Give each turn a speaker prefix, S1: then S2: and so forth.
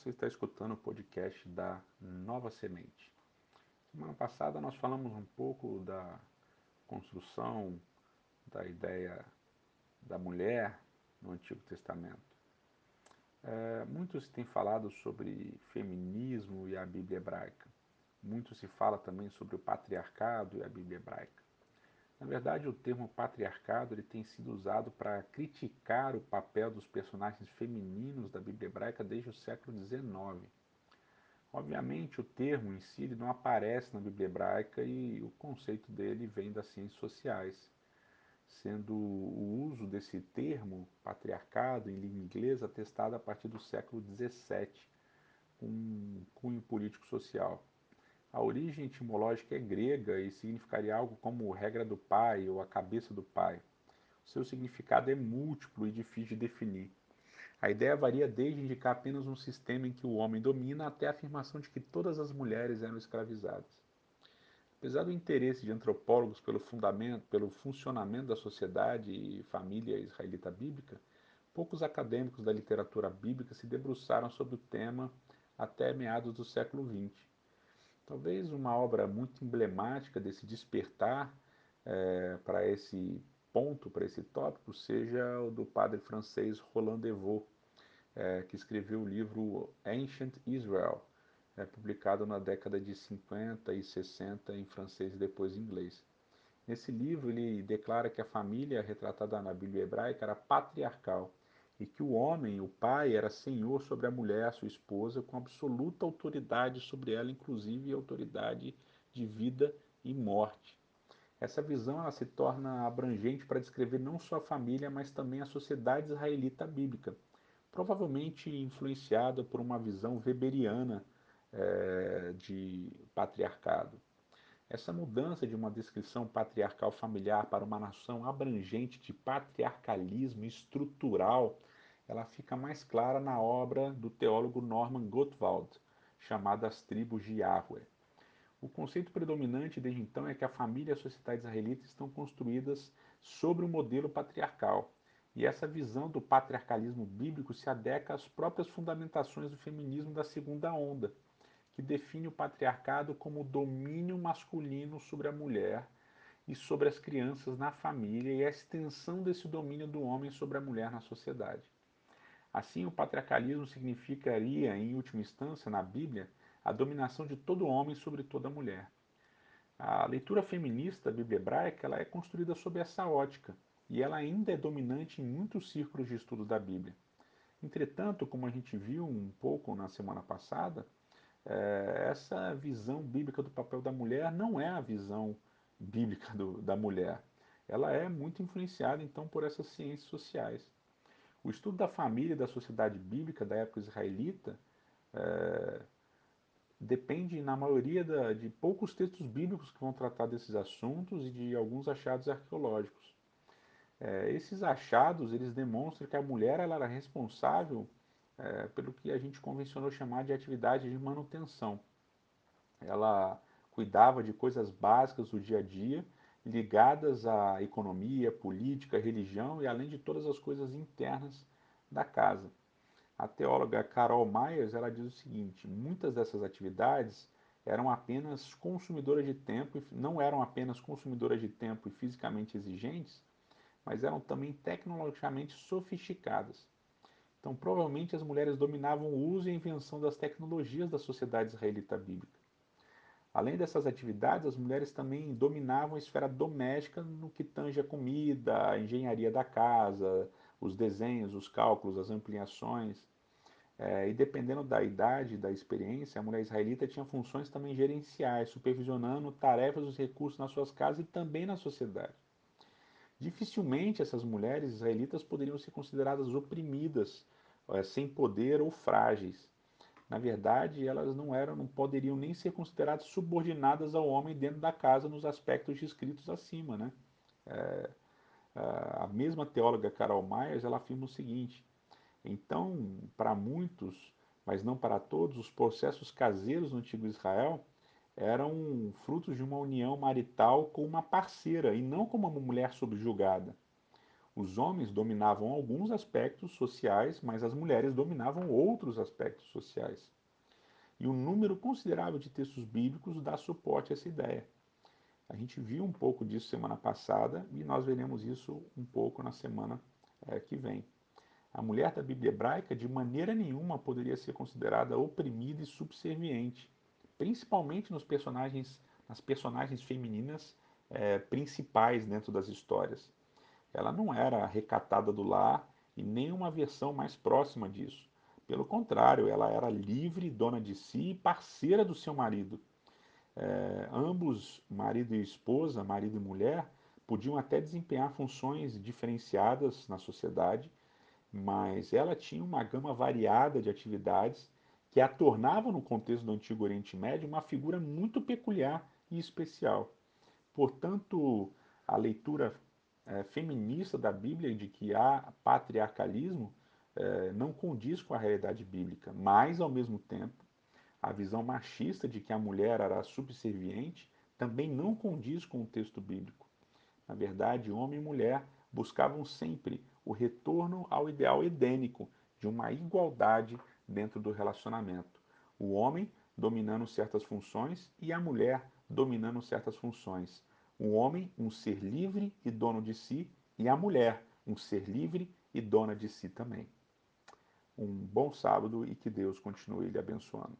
S1: Você está escutando o podcast da Nova Semente. Semana passada nós falamos um pouco da construção da ideia da mulher no Antigo Testamento. É, muito se tem falado sobre feminismo e a Bíblia hebraica. Muito se fala também sobre o patriarcado e a Bíblia hebraica. Na verdade, o termo patriarcado ele tem sido usado para criticar o papel dos personagens femininos da Bíblia hebraica desde o século XIX. Obviamente, o termo em si não aparece na Bíblia hebraica e o conceito dele vem das ciências sociais, sendo o uso desse termo, patriarcado, em língua inglesa, atestado a partir do século XVII, com um cunho político-social. A origem etimológica é grega e significaria algo como regra do pai ou a cabeça do pai. Seu significado é múltiplo e difícil de definir. A ideia varia desde indicar apenas um sistema em que o homem domina até a afirmação de que todas as mulheres eram escravizadas. Apesar do interesse de antropólogos pelo, fundamento, pelo funcionamento da sociedade e família israelita bíblica, poucos acadêmicos da literatura bíblica se debruçaram sobre o tema até meados do século XX. Talvez uma obra muito emblemática desse despertar é, para esse ponto, para esse tópico, seja o do padre francês Roland Devaux, é, que escreveu o livro Ancient Israel, é, publicado na década de 50 e 60 em francês e depois em inglês. Nesse livro, ele declara que a família retratada na Bíblia hebraica era patriarcal e que o homem, o pai, era senhor sobre a mulher, sua esposa, com absoluta autoridade sobre ela, inclusive autoridade de vida e morte. Essa visão ela se torna abrangente para descrever não só a família, mas também a sociedade israelita bíblica, provavelmente influenciada por uma visão weberiana é, de patriarcado. Essa mudança de uma descrição patriarcal familiar para uma nação abrangente de patriarcalismo estrutural ela fica mais clara na obra do teólogo Norman Gottwald, chamada As Tribos de Yahweh. O conceito predominante desde então é que a família e a sociedade israelita estão construídas sobre o um modelo patriarcal, e essa visão do patriarcalismo bíblico se adequa às próprias fundamentações do feminismo da segunda onda, que define o patriarcado como domínio masculino sobre a mulher e sobre as crianças na família e a extensão desse domínio do homem sobre a mulher na sociedade. Assim, o patriarcalismo significaria, em última instância, na Bíblia, a dominação de todo homem sobre toda mulher. A leitura feminista da Bíblia hebraica ela é construída sob essa ótica, e ela ainda é dominante em muitos círculos de estudo da Bíblia. Entretanto, como a gente viu um pouco na semana passada, é, essa visão bíblica do papel da mulher não é a visão bíblica do, da mulher. Ela é muito influenciada, então, por essas ciências sociais. O estudo da família e da sociedade bíblica da época israelita é, depende, na maioria, da, de poucos textos bíblicos que vão tratar desses assuntos e de alguns achados arqueológicos. É, esses achados eles demonstram que a mulher ela era responsável é, pelo que a gente convencionou chamar de atividade de manutenção. Ela cuidava de coisas básicas do dia a dia ligadas à economia, política, religião e além de todas as coisas internas da casa. A teóloga Carol Myers ela diz o seguinte: muitas dessas atividades eram apenas consumidoras de tempo, não eram apenas consumidoras de tempo e fisicamente exigentes, mas eram também tecnologicamente sofisticadas. Então, provavelmente as mulheres dominavam o uso e a invenção das tecnologias da sociedade israelita bíblica. Além dessas atividades, as mulheres também dominavam a esfera doméstica no que tange a comida, a engenharia da casa, os desenhos, os cálculos, as ampliações. É, e dependendo da idade e da experiência, a mulher israelita tinha funções também gerenciais, supervisionando tarefas dos recursos nas suas casas e também na sociedade. Dificilmente essas mulheres israelitas poderiam ser consideradas oprimidas, sem poder ou frágeis. Na verdade, elas não eram, não poderiam nem ser consideradas subordinadas ao homem dentro da casa nos aspectos descritos acima, né? É, a mesma teóloga Carol Myers ela afirma o seguinte: então, para muitos, mas não para todos, os processos caseiros no antigo Israel eram frutos de uma união marital com uma parceira e não com uma mulher subjugada. Os homens dominavam alguns aspectos sociais, mas as mulheres dominavam outros aspectos sociais. E um número considerável de textos bíblicos dá suporte a essa ideia. A gente viu um pouco disso semana passada e nós veremos isso um pouco na semana é, que vem. A mulher da Bíblia hebraica de maneira nenhuma poderia ser considerada oprimida e subserviente, principalmente nos personagens, nas personagens femininas é, principais dentro das histórias. Ela não era recatada do lar e nem uma versão mais próxima disso. Pelo contrário, ela era livre, dona de si e parceira do seu marido. É, ambos, marido e esposa, marido e mulher, podiam até desempenhar funções diferenciadas na sociedade, mas ela tinha uma gama variada de atividades que a tornavam, no contexto do Antigo Oriente Médio, uma figura muito peculiar e especial. Portanto, a leitura é, feminista da Bíblia de que há patriarcalismo é, não condiz com a realidade bíblica, mas, ao mesmo tempo, a visão machista de que a mulher era subserviente também não condiz com o texto bíblico. Na verdade, homem e mulher buscavam sempre o retorno ao ideal edênico de uma igualdade dentro do relacionamento. O homem dominando certas funções e a mulher dominando certas funções. O homem, um ser livre e dono de si, e a mulher, um ser livre e dona de si também. Um bom sábado e que Deus continue lhe abençoando.